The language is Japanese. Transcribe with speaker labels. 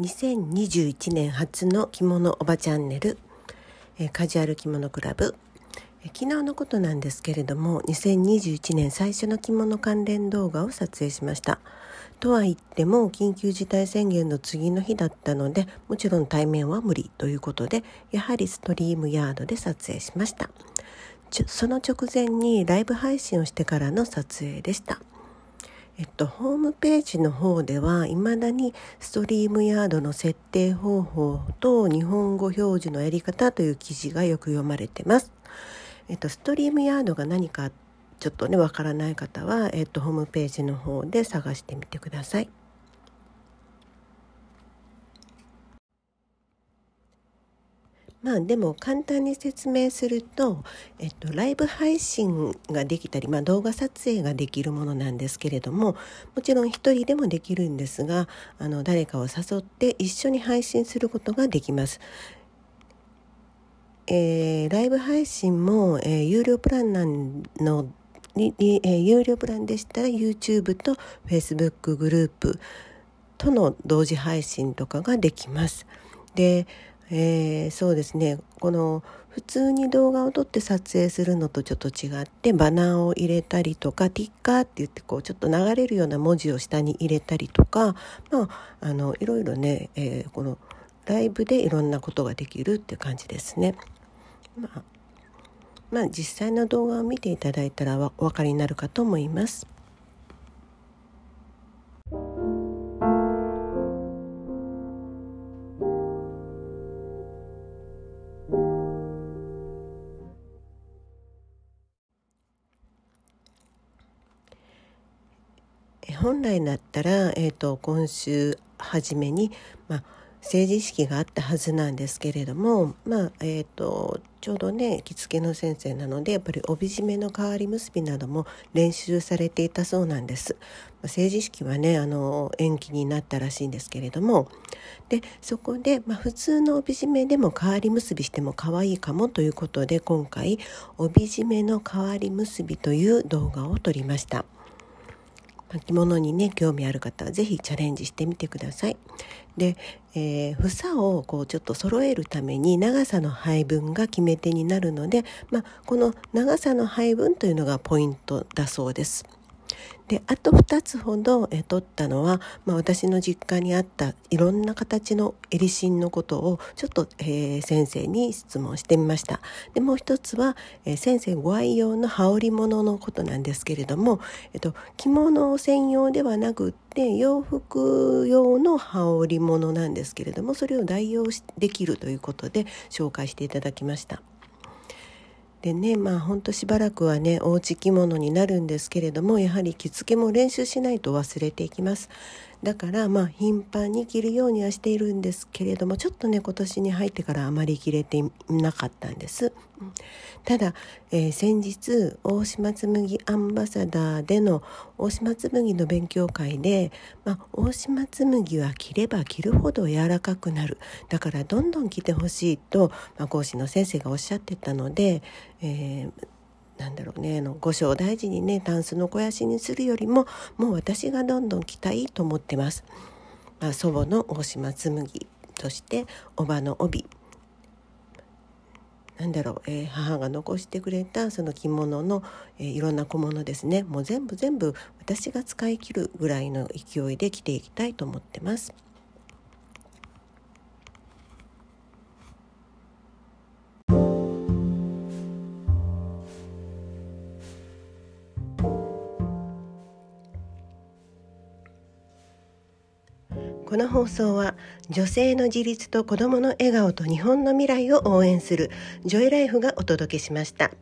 Speaker 1: 2021年初の着物おばチャンネル、カジュアル着物クラブ、昨日のことなんですけれども2021年最初の着物関連動画を撮影しました。とは言っても緊急事態宣言の次の日だったのでもちろん対面は無理ということでやはりストリームヤードで撮影しました。その直前にライブ配信をしてからの撮影でした。えっと、ホームページの方ではいまだにストリームヤードの設定方法と日本語表示のやり方という記事がよく読まれてます。えっと、ストリームヤードが何かちょっとねわからない方は、えっと、ホームページの方で探してみてください。まあでも簡単に説明すると、えっと、ライブ配信ができたり、まあ、動画撮影ができるものなんですけれどももちろん一人でもできるんですがあの誰かを誘って一緒に配信することができます。えー、ライブ配信も、えー、有料プランなんのに、えー、有料プランでしたら YouTube と Facebook グループとの同時配信とかができます。でえー、そうですねこの普通に動画を撮って撮影するのとちょっと違ってバナーを入れたりとかティッカーって言ってこうちょっと流れるような文字を下に入れたりとか、まあ、あのいろいろね、えー、このライブでいろんなことができるって感じですね。まあ、まあ、実際の動画を見ていただいたらお分かりになるかと思います。本来だったら、えーと、今週初めに、まあ、成人式があったはずなんですけれども、まあえーと、ちょうどね着付けの先生なのでやっぱり帯締めの代わり結びなども練習されていたそうなんです。まあ、成人式はねあの延期になったらしいんですけれどもでそこで、まあ、普通の帯締めでも代わり結びしても可愛いかもということで今回帯締めの代わり結びという動画を撮りました。巻物にね興味ある方は是非チャレンジしてみてください。で、えー、房をこうちょっと揃えるために長さの配分が決め手になるので、まあ、この長さの配分というのがポイントだそうです。であと2つほどえ取ったのは、まあ、私の実家にあったいろんな形のエリシンのことをちょっと、えー、先生に質問してみましたでもう一つは、えー、先生ご愛用の羽織物のことなんですけれども、えっと、着物専用ではなくって洋服用の羽織物なんですけれどもそれを代用できるということで紹介していただきました。でねまあほんとしばらくはねおうち着物になるんですけれどもやはり着付けも練習しないと忘れていきます。だからまあ頻繁に着るようにはしているんですけれどもちょっとね今年に入ってからあまり着れていなかったんです。ただ、えー、先日大島紬アンバサダーでの大島紬の勉強会で、まあ、大島紬は着れば着るほど柔らかくなるだからどんどん着てほしいと、まあ、講師の先生がおっしゃってたので、えーなんだろうねあの五章大事にねタンスの肥やしにするよりももう私がどんどん着たいと思ってます。まあ、祖母の大島紬そしておばの帯なんだろう、えー、母が残してくれたその着物の、えー、いろんな小物ですねもう全部全部私が使い切るぐらいの勢いで着ていきたいと思ってます。この放送は女性の自立と子どもの笑顔と日本の未来を応援するジョイライフがお届けしました。